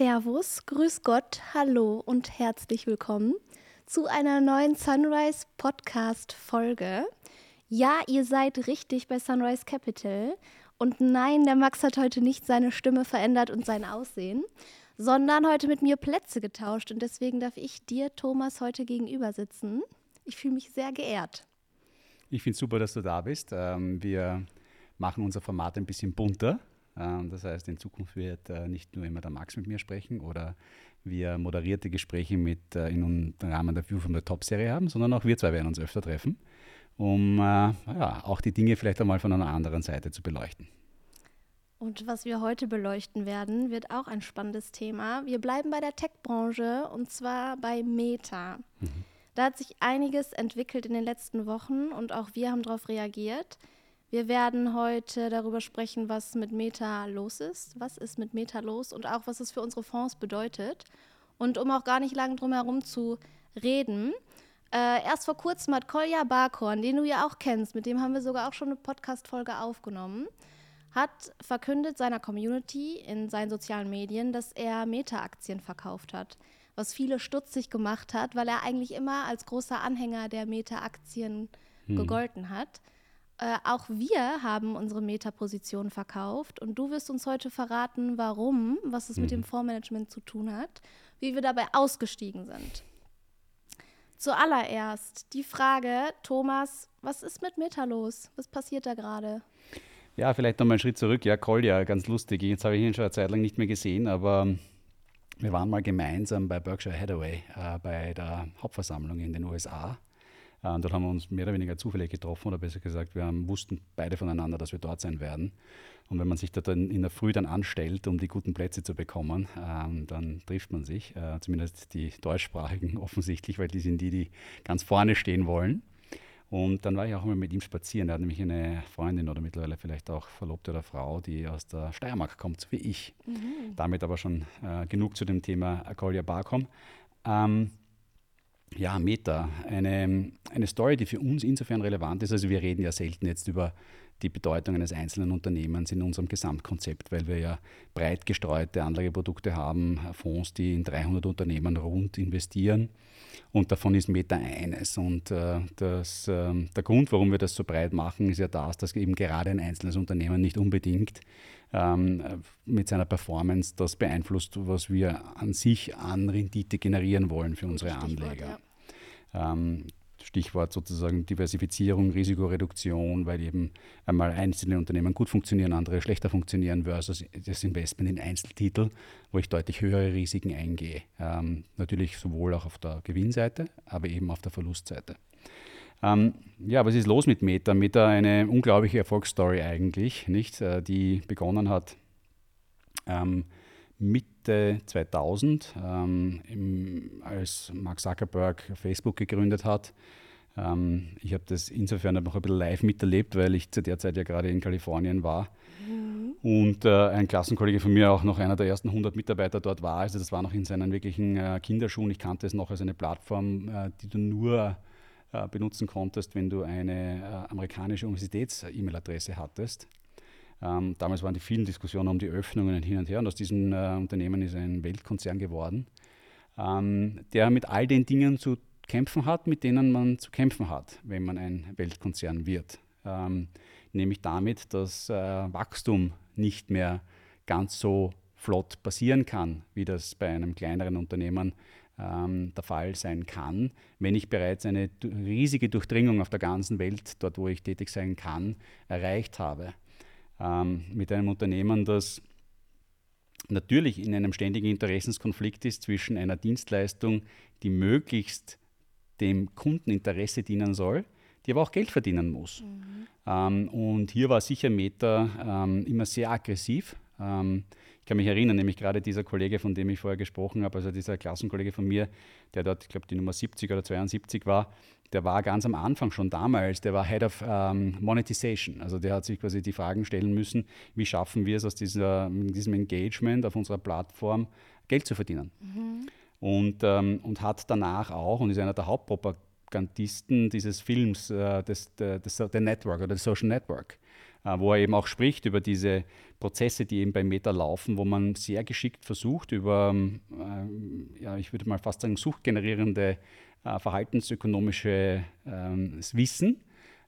Servus, Grüß Gott, Hallo und herzlich willkommen zu einer neuen Sunrise Podcast Folge. Ja, ihr seid richtig bei Sunrise Capital. Und nein, der Max hat heute nicht seine Stimme verändert und sein Aussehen, sondern heute mit mir Plätze getauscht. Und deswegen darf ich dir, Thomas, heute gegenüber sitzen. Ich fühle mich sehr geehrt. Ich finde es super, dass du da bist. Ähm, wir machen unser Format ein bisschen bunter. Ähm, das heißt, in Zukunft wird äh, nicht nur immer der Max mit mir sprechen oder wir moderierte Gespräche mit äh, in Rahmen der View von der Top-Serie haben, sondern auch wir zwei werden uns öfter treffen, um äh, ja, auch die Dinge vielleicht einmal von einer anderen Seite zu beleuchten. Und was wir heute beleuchten werden, wird auch ein spannendes Thema. Wir bleiben bei der Tech-Branche und zwar bei Meta. Mhm. Da hat sich einiges entwickelt in den letzten Wochen und auch wir haben darauf reagiert. Wir werden heute darüber sprechen, was mit Meta los ist, was ist mit Meta los und auch was es für unsere Fonds bedeutet. Und um auch gar nicht lange drum herum zu reden, äh, erst vor kurzem hat Kolja Barkhorn, den du ja auch kennst, mit dem haben wir sogar auch schon eine Podcast-Folge aufgenommen, hat verkündet seiner Community in seinen sozialen Medien, dass er Meta-Aktien verkauft hat. Was viele stutzig gemacht hat, weil er eigentlich immer als großer Anhänger der Meta-Aktien hm. gegolten hat. Äh, auch wir haben unsere Meta-Position verkauft und du wirst uns heute verraten, warum, was es mhm. mit dem Fondsmanagement zu tun hat, wie wir dabei ausgestiegen sind. Zuallererst die Frage, Thomas, was ist mit Meta los? Was passiert da gerade? Ja, vielleicht nochmal einen Schritt zurück. Ja, Kolja, ganz lustig. Jetzt habe ich ihn schon eine Zeit lang nicht mehr gesehen, aber wir waren mal gemeinsam bei Berkshire Hathaway äh, bei der Hauptversammlung in den USA und dort haben wir uns mehr oder weniger zufällig getroffen, oder besser gesagt, wir haben, wussten beide voneinander, dass wir dort sein werden. Und wenn man sich da dann in der Früh dann anstellt, um die guten Plätze zu bekommen, ähm, dann trifft man sich, äh, zumindest die deutschsprachigen offensichtlich, weil die sind die, die ganz vorne stehen wollen. Und dann war ich auch mal mit ihm spazieren. Er hat nämlich eine Freundin oder mittlerweile vielleicht auch Verlobte oder Frau, die aus der Steiermark kommt, so wie ich. Mhm. Damit aber schon äh, genug zu dem Thema Akolia Barcom. Ähm, ja, Meta, eine, eine Story, die für uns insofern relevant ist. Also wir reden ja selten jetzt über die Bedeutung eines einzelnen Unternehmens in unserem Gesamtkonzept, weil wir ja breit gestreute Anlageprodukte haben, Fonds, die in 300 Unternehmen rund investieren. Und davon ist Meta eines. Und äh, das, äh, der Grund, warum wir das so breit machen, ist ja das, dass eben gerade ein einzelnes Unternehmen nicht unbedingt ähm, mit seiner Performance das beeinflusst, was wir an sich an Rendite generieren wollen für unsere Anleger. Ja. Ähm, Stichwort sozusagen Diversifizierung, Risikoreduktion, weil eben einmal einzelne Unternehmen gut funktionieren, andere schlechter funktionieren, versus das Investment in Einzeltitel, wo ich deutlich höhere Risiken eingehe. Ähm, natürlich sowohl auch auf der Gewinnseite, aber eben auf der Verlustseite. Ähm, ja, was ist los mit Meta? Meta eine unglaubliche Erfolgsstory eigentlich, nicht? Äh, die begonnen hat ähm, Mitte 2000, ähm, im, als Mark Zuckerberg Facebook gegründet hat. Ähm, ich habe das insofern noch ein bisschen live miterlebt, weil ich zu der Zeit ja gerade in Kalifornien war. Mhm. Und äh, ein Klassenkollege von mir auch noch einer der ersten 100 Mitarbeiter dort war. Also das war noch in seinen wirklichen äh, Kinderschuhen. Ich kannte es noch als eine Plattform, äh, die du nur äh, benutzen konntest, wenn du eine äh, amerikanische Universitäts-E-Mail-Adresse hattest. Ähm, damals waren die vielen Diskussionen um die Öffnungen hin und her und aus diesem äh, Unternehmen ist ein Weltkonzern geworden, ähm, der mit all den Dingen zu kämpfen hat, mit denen man zu kämpfen hat, wenn man ein Weltkonzern wird. Ähm, nämlich damit, dass äh, Wachstum nicht mehr ganz so flott passieren kann, wie das bei einem kleineren Unternehmen ähm, der Fall sein kann, wenn ich bereits eine riesige Durchdringung auf der ganzen Welt, dort wo ich tätig sein kann, erreicht habe. Ähm, mit einem Unternehmen, das natürlich in einem ständigen Interessenskonflikt ist zwischen einer Dienstleistung, die möglichst dem Kundeninteresse dienen soll, die aber auch Geld verdienen muss. Mhm. Ähm, und hier war sicher Meta ähm, immer sehr aggressiv. Ähm, ich kann mich erinnern, nämlich gerade dieser Kollege, von dem ich vorher gesprochen habe, also dieser Klassenkollege von mir, der dort, ich glaube, die Nummer 70 oder 72 war, der war ganz am Anfang schon damals, der war Head of ähm, Monetization. Also der hat sich quasi die Fragen stellen müssen, wie schaffen wir es aus dieser, diesem Engagement auf unserer Plattform Geld zu verdienen. Mhm. Und, ähm, und hat danach auch, und ist einer der Hauptpropagandisten dieses Films, äh, des, des, des, der Network oder des Social Network, wo er eben auch spricht über diese Prozesse, die eben bei Meta laufen, wo man sehr geschickt versucht, über, äh, ja, ich würde mal fast sagen, suchtgenerierende äh, verhaltensökonomische ähm, Wissen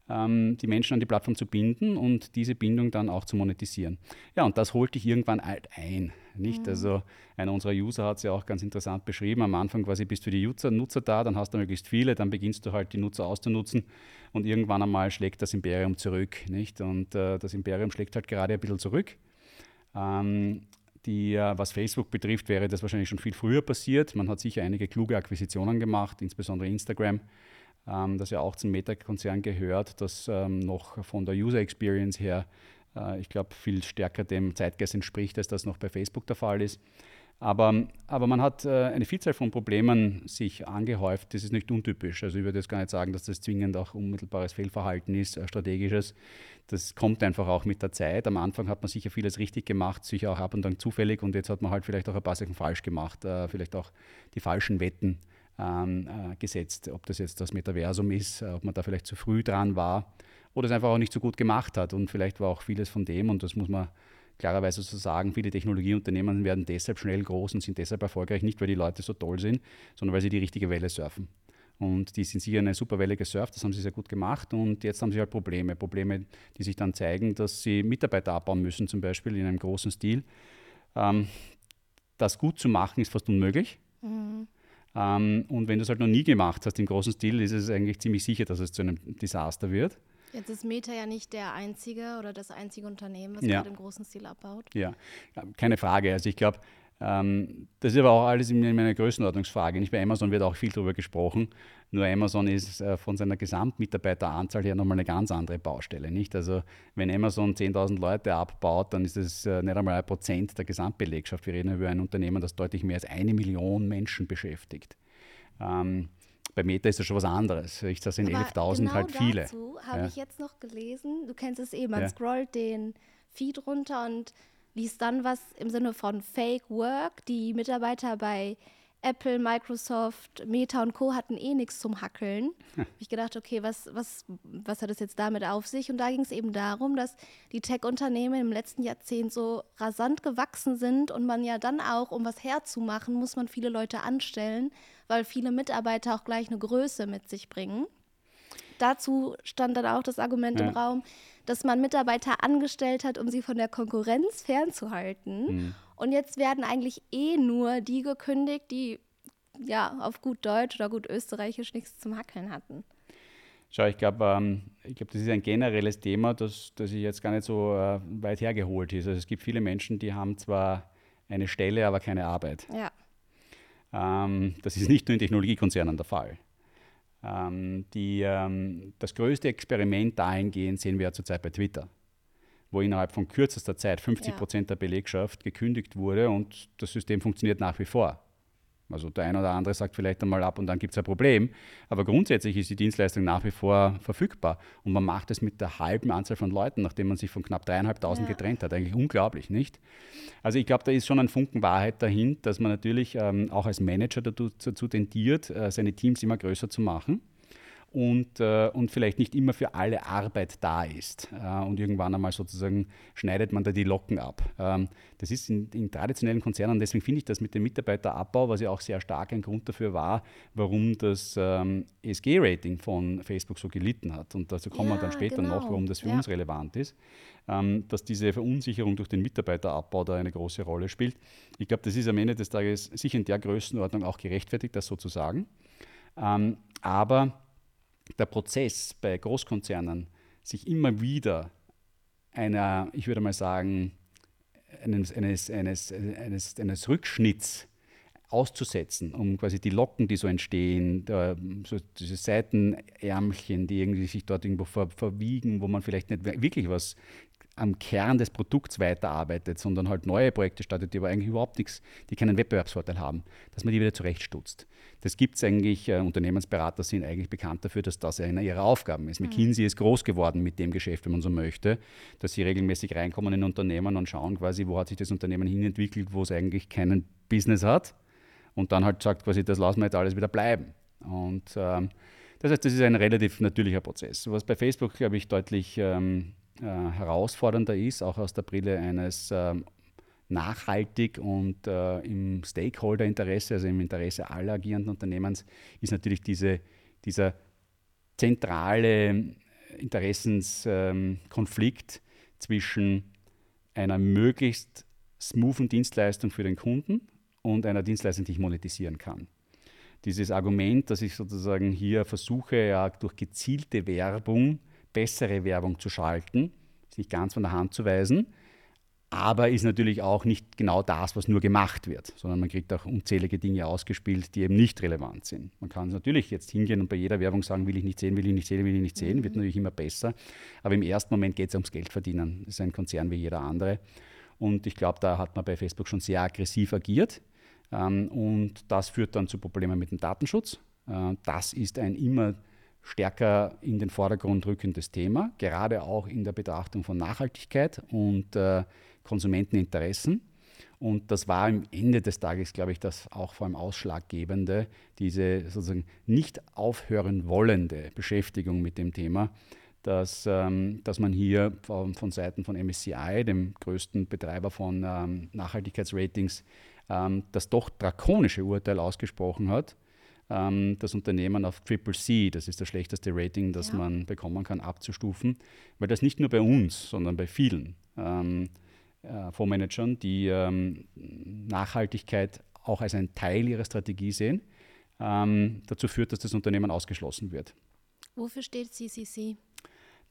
ähm, die Menschen an die Plattform zu binden und diese Bindung dann auch zu monetisieren. Ja, und das holt dich irgendwann halt ein. Nicht? Mhm. Also einer unserer User hat es ja auch ganz interessant beschrieben. Am Anfang quasi bist du die User, Nutzer da, dann hast du möglichst viele, dann beginnst du halt die Nutzer auszunutzen und irgendwann einmal schlägt das Imperium zurück. Nicht? Und äh, das Imperium schlägt halt gerade ein bisschen zurück. Ähm, die, äh, was Facebook betrifft, wäre das wahrscheinlich schon viel früher passiert. Man hat sicher einige kluge Akquisitionen gemacht, insbesondere Instagram ähm, das ja auch zum Meta-Konzern gehört, das ähm, noch von der User Experience her, ich glaube, viel stärker dem Zeitgeist entspricht, als das noch bei Facebook der Fall ist. Aber, aber man hat äh, eine Vielzahl von Problemen sich angehäuft. Das ist nicht untypisch. Also ich würde jetzt gar nicht sagen, dass das zwingend auch unmittelbares Fehlverhalten ist, äh, strategisches. Das kommt einfach auch mit der Zeit. Am Anfang hat man sicher vieles richtig gemacht, sicher auch ab und an zufällig und jetzt hat man halt vielleicht auch ein paar Sachen falsch gemacht, äh, vielleicht auch die falschen Wetten ähm, äh, gesetzt. Ob das jetzt das Metaversum ist, äh, ob man da vielleicht zu früh dran war oder es einfach auch nicht so gut gemacht hat. Und vielleicht war auch vieles von dem, und das muss man klarerweise so sagen, viele Technologieunternehmen werden deshalb schnell groß und sind deshalb erfolgreich, nicht weil die Leute so toll sind, sondern weil sie die richtige Welle surfen. Und die sind sicher eine super Welle gesurft, das haben sie sehr gut gemacht. Und jetzt haben sie halt Probleme. Probleme, die sich dann zeigen, dass sie Mitarbeiter abbauen müssen, zum Beispiel in einem großen Stil. Ähm, das gut zu machen ist fast unmöglich. Mhm. Ähm, und wenn du es halt noch nie gemacht hast im großen Stil, ist es eigentlich ziemlich sicher, dass es zu einem Desaster wird. Jetzt ist Meta ja nicht der einzige oder das einzige Unternehmen, was ja. gerade im großen Stil abbaut. Ja, keine Frage. Also ich glaube, ähm, das ist aber auch alles in meiner Größenordnungsfrage. Nicht bei Amazon wird auch viel darüber gesprochen. Nur Amazon ist äh, von seiner Gesamtmitarbeiteranzahl her nochmal eine ganz andere Baustelle. Nicht? Also wenn Amazon 10.000 Leute abbaut, dann ist es äh, nicht einmal ein Prozent der Gesamtbelegschaft. Wir reden über ein Unternehmen, das deutlich mehr als eine Million Menschen beschäftigt. Ähm, bei Meta ist das schon was anderes. Das sind 11.000 genau halt viele. Dazu habe ja. ich jetzt noch gelesen, du kennst es eh, man ja. scrollt den Feed runter und liest dann was im Sinne von Fake Work. Die Mitarbeiter bei Apple, Microsoft, Meta und Co. hatten eh nichts zum Hackeln. Hm. ich gedacht, okay, was, was, was hat es jetzt damit auf sich? Und da ging es eben darum, dass die Tech-Unternehmen im letzten Jahrzehnt so rasant gewachsen sind und man ja dann auch, um was herzumachen, muss man viele Leute anstellen, weil viele Mitarbeiter auch gleich eine Größe mit sich bringen. Dazu stand dann auch das Argument ja. im Raum, dass man Mitarbeiter angestellt hat, um sie von der Konkurrenz fernzuhalten. Mhm. Und jetzt werden eigentlich eh nur die gekündigt, die ja auf gut Deutsch oder gut Österreichisch nichts zum Hackeln hatten. Schau, ich glaube, ähm, glaub, das ist ein generelles Thema, das, das jetzt gar nicht so äh, weit hergeholt ist. Also es gibt viele Menschen, die haben zwar eine Stelle, aber keine Arbeit. Ja. Ähm, das ist nicht nur in Technologiekonzernen der Fall. Ähm, die, ähm, das größte Experiment dahingehend sehen wir ja zurzeit bei Twitter, wo innerhalb von kürzester Zeit 50 Prozent ja. der Belegschaft gekündigt wurde und das System funktioniert nach wie vor. Also der eine oder andere sagt vielleicht einmal ab und dann gibt es ein Problem. Aber grundsätzlich ist die Dienstleistung nach wie vor verfügbar. Und man macht es mit der halben Anzahl von Leuten, nachdem man sich von knapp dreieinhalbtausend ja. getrennt hat. Eigentlich unglaublich, nicht? Also ich glaube, da ist schon ein Funken Wahrheit dahin, dass man natürlich ähm, auch als Manager dazu, dazu tendiert, äh, seine Teams immer größer zu machen und, äh, und vielleicht nicht immer für alle Arbeit da ist. Äh, und irgendwann einmal sozusagen schneidet man da die Locken ab. Ähm, das ist in, in, traditionellen Konzernen, deswegen finde ich das mit dem Mitarbeiterabbau, was ja auch sehr stark ein Grund dafür war, warum das ähm, ESG-Rating von Facebook so gelitten hat. Und dazu kommen ja, wir dann später genau. noch, warum das für ja. uns relevant ist, ähm, dass diese Verunsicherung durch den Mitarbeiterabbau da eine große Rolle spielt. Ich glaube, das ist am Ende des Tages sicher in der Größenordnung auch gerechtfertigt, das so zu sagen. Ähm, aber der Prozess bei Großkonzernen, sich immer wieder einer, ich würde mal sagen, eines, eines, eines, eines, eines Rückschnitts auszusetzen, um quasi die Locken, die so entstehen, so diese Seitenärmchen, die irgendwie sich dort irgendwo ver, verwiegen, wo man vielleicht nicht wirklich was am Kern des Produkts weiterarbeitet, sondern halt neue Projekte startet, die aber eigentlich überhaupt nichts, die keinen Wettbewerbsvorteil haben, dass man die wieder zurechtstutzt. Das gibt es eigentlich, äh, Unternehmensberater sind eigentlich bekannt dafür, dass das eine ihrer Aufgaben ist. Mhm. McKinsey ist groß geworden mit dem Geschäft, wenn man so möchte, dass sie regelmäßig reinkommen in Unternehmen und schauen quasi, wo hat sich das Unternehmen hinentwickelt, wo es eigentlich keinen Business hat und dann halt sagt quasi, das lassen wir jetzt alles wieder bleiben. Und ähm, das heißt, das ist ein relativ natürlicher Prozess. Was bei Facebook, glaube ich, deutlich ähm, äh, herausfordernder ist, auch aus der Brille eines ähm, nachhaltig und äh, im Stakeholder-Interesse, also im Interesse aller agierenden Unternehmens, ist natürlich diese, dieser zentrale Interessenskonflikt ähm, zwischen einer möglichst smoothen Dienstleistung für den Kunden und einer Dienstleistung, die ich monetisieren kann. Dieses Argument, dass ich sozusagen hier versuche, ja, durch gezielte Werbung bessere Werbung zu schalten, ist nicht ganz von der Hand zu weisen, aber ist natürlich auch nicht genau das, was nur gemacht wird, sondern man kriegt auch unzählige Dinge ausgespielt, die eben nicht relevant sind. Man kann natürlich jetzt hingehen und bei jeder Werbung sagen, will ich nicht sehen, will ich nicht sehen, will ich nicht sehen, mhm. wird natürlich immer besser, aber im ersten Moment geht es ums Geld verdienen. Das ist ein Konzern wie jeder andere und ich glaube, da hat man bei Facebook schon sehr aggressiv agiert ähm, und das führt dann zu Problemen mit dem Datenschutz. Äh, das ist ein immer stärker in den Vordergrund rückendes Thema, gerade auch in der Betrachtung von Nachhaltigkeit und äh, Konsumenteninteressen. Und das war am Ende des Tages, glaube ich, das auch vor allem Ausschlaggebende, diese sozusagen nicht aufhören wollende Beschäftigung mit dem Thema, dass, ähm, dass man hier von, von, Seiten von MSCI, dem größten Betreiber von ähm, Nachhaltigkeitsratings, ähm, das doch drakonische Urteil ausgesprochen hat, ähm, das Unternehmen auf Triple C, das ist das schlechteste Rating, das ja. man bekommen kann, abzustufen, weil das nicht nur bei uns, sondern bei vielen ähm, äh, Fondsmanagern, die ähm, Nachhaltigkeit auch als einen Teil ihrer Strategie sehen, ähm, dazu führt, dass das Unternehmen ausgeschlossen wird. Wofür steht CCC?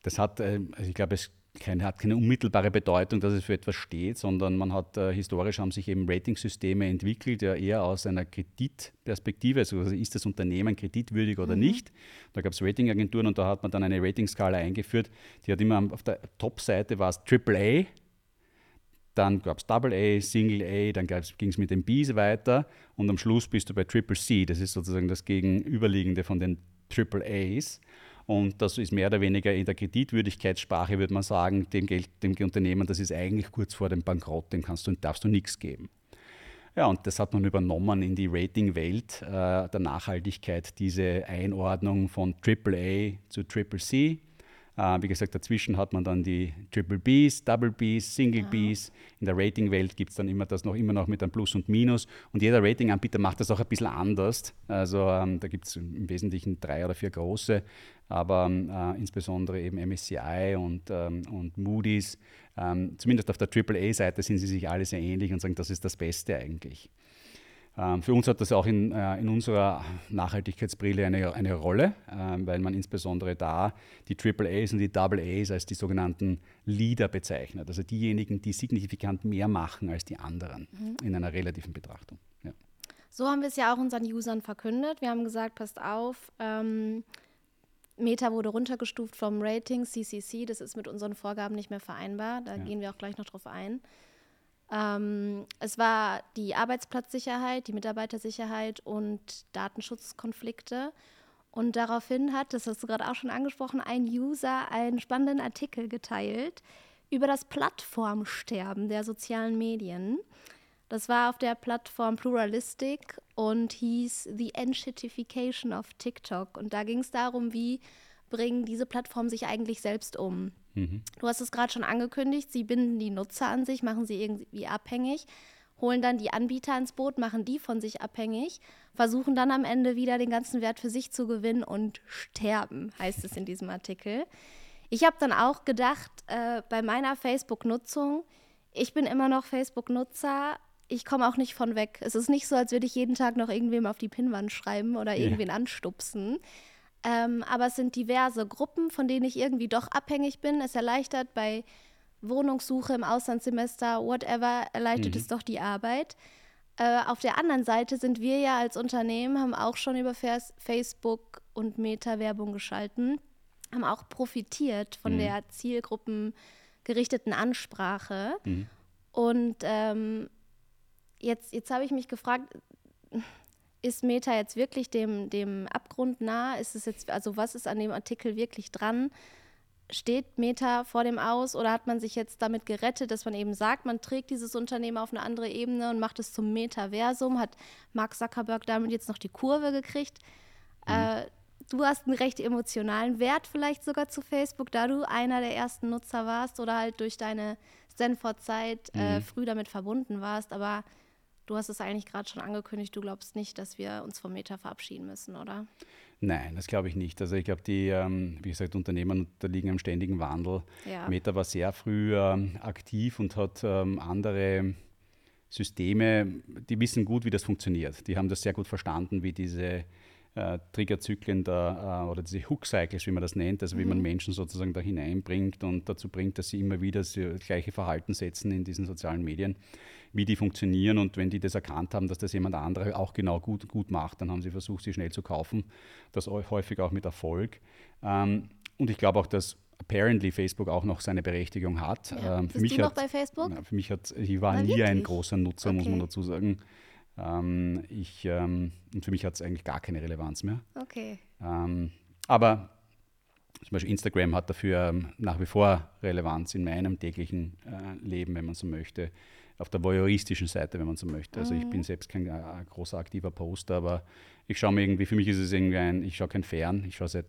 Das hat, äh, also ich glaube, es keine, hat keine unmittelbare Bedeutung, dass es für etwas steht, sondern man hat äh, historisch haben sich eben Ratingsysteme entwickelt, ja eher aus einer Kreditperspektive, also ist das Unternehmen kreditwürdig oder mhm. nicht. Da gab es Ratingagenturen und da hat man dann eine Ratingskala eingeführt, die hat immer auf der Top-Seite war es AAA, dann gab es Double A, Single A, dann ging es mit den Bs weiter und am Schluss bist du bei Triple C. Das ist sozusagen das Gegenüberliegende von den Triple A's. Und das ist mehr oder weniger in der Kreditwürdigkeitssprache, würde man sagen, dem, Geld, dem Unternehmen, das ist eigentlich kurz vor dem Bankrott, dem kannst du, darfst du nichts geben. Ja, und das hat man übernommen in die Ratingwelt äh, der Nachhaltigkeit, diese Einordnung von AAA zu Triple. Äh, wie gesagt, dazwischen hat man dann die Triple Bs, Double Bs, Single Bs. In der Ratingwelt gibt es dann immer das noch immer noch mit einem Plus und Minus. Und jeder Ratinganbieter macht das auch ein bisschen anders. Also ähm, da gibt es im Wesentlichen drei oder vier große, aber äh, insbesondere eben MSCI und, ähm, und Moody's. Ähm, zumindest auf der AAA-Seite sind sie sich alle sehr ähnlich und sagen, das ist das Beste eigentlich. Ähm, für uns hat das auch in, äh, in unserer Nachhaltigkeitsbrille eine, eine Rolle, äh, weil man insbesondere da die AAAs und die AAs als die sogenannten Leader bezeichnet. Also diejenigen, die signifikant mehr machen als die anderen mhm. in einer relativen Betrachtung. Ja. So haben wir es ja auch unseren Usern verkündet. Wir haben gesagt, passt auf, ähm, Meta wurde runtergestuft vom Rating CCC. Das ist mit unseren Vorgaben nicht mehr vereinbar. Da ja. gehen wir auch gleich noch drauf ein. Ähm, es war die Arbeitsplatzsicherheit, die Mitarbeitersicherheit und Datenschutzkonflikte. Und daraufhin hat, das hast du gerade auch schon angesprochen, ein User einen spannenden Artikel geteilt über das Plattformsterben der sozialen Medien. Das war auf der Plattform Pluralistic und hieß The Enshitification of TikTok. Und da ging es darum, wie bringen diese Plattformen sich eigentlich selbst um. Mhm. Du hast es gerade schon angekündigt, sie binden die Nutzer an sich, machen sie irgendwie abhängig, holen dann die Anbieter ins Boot, machen die von sich abhängig, versuchen dann am Ende wieder den ganzen Wert für sich zu gewinnen und sterben, heißt es in diesem Artikel. Ich habe dann auch gedacht, äh, bei meiner Facebook-Nutzung, ich bin immer noch Facebook-Nutzer, ich komme auch nicht von weg. Es ist nicht so, als würde ich jeden Tag noch irgendwem auf die Pinnwand schreiben oder irgendwen anstupsen. Ähm, aber es sind diverse Gruppen, von denen ich irgendwie doch abhängig bin. Es erleichtert bei Wohnungssuche im Auslandssemester, whatever, erleichtert mhm. es doch die Arbeit. Äh, auf der anderen Seite sind wir ja als Unternehmen, haben auch schon über Facebook und Meta-Werbung geschalten, haben auch profitiert von mhm. der zielgruppengerichteten Ansprache. Mhm. Und ähm, jetzt, jetzt habe ich mich gefragt, ist Meta jetzt wirklich dem, dem Abgrund nah? Ist es jetzt, also was ist an dem Artikel wirklich dran? Steht Meta vor dem Aus oder hat man sich jetzt damit gerettet, dass man eben sagt, man trägt dieses Unternehmen auf eine andere Ebene und macht es zum Metaversum? Hat Mark Zuckerberg damit jetzt noch die Kurve gekriegt? Mhm. Äh, du hast einen recht emotionalen Wert vielleicht sogar zu Facebook, da du einer der ersten Nutzer warst oder halt durch deine Stanford-Zeit äh, mhm. früh damit verbunden warst. Aber du hast es eigentlich gerade schon angekündigt, du glaubst nicht, dass wir uns vom Meta verabschieden müssen, oder? Nein, das glaube ich nicht. Also ich glaube, die, ähm, wie gesagt, Unternehmen unterliegen einem ständigen Wandel. Ja. Meta war sehr früh ähm, aktiv und hat ähm, andere Systeme, die wissen gut, wie das funktioniert. Die haben das sehr gut verstanden, wie diese äh, Triggerzyklen da, äh, oder diese Hook-Cycles, wie man das nennt, also wie man mhm. Menschen sozusagen da hineinbringt und dazu bringt, dass sie immer wieder das gleiche Verhalten setzen in diesen sozialen Medien, wie die funktionieren und wenn die das erkannt haben, dass das jemand andere auch genau gut, gut macht, dann haben sie versucht, sie schnell zu kaufen, das häufig auch mit Erfolg. Ähm, und ich glaube auch, dass apparently Facebook auch noch seine Berechtigung hat. Ja. Ähm, für Bist mich du noch hat, bei Facebook? Na, für mich hat, ich war Na, nie wirklich? ein großer Nutzer, okay. muss man dazu sagen. Ähm, ich, ähm, und für mich hat es eigentlich gar keine Relevanz mehr. Okay. Ähm, aber zum Beispiel Instagram hat dafür ähm, nach wie vor Relevanz in meinem täglichen äh, Leben, wenn man so möchte. Auf der voyeuristischen Seite, wenn man so möchte. Also ich bin mhm. selbst kein äh, großer aktiver Poster, aber ich schaue mir irgendwie, für mich ist es irgendwie ein, ich schaue kein Fern, ich schaue seit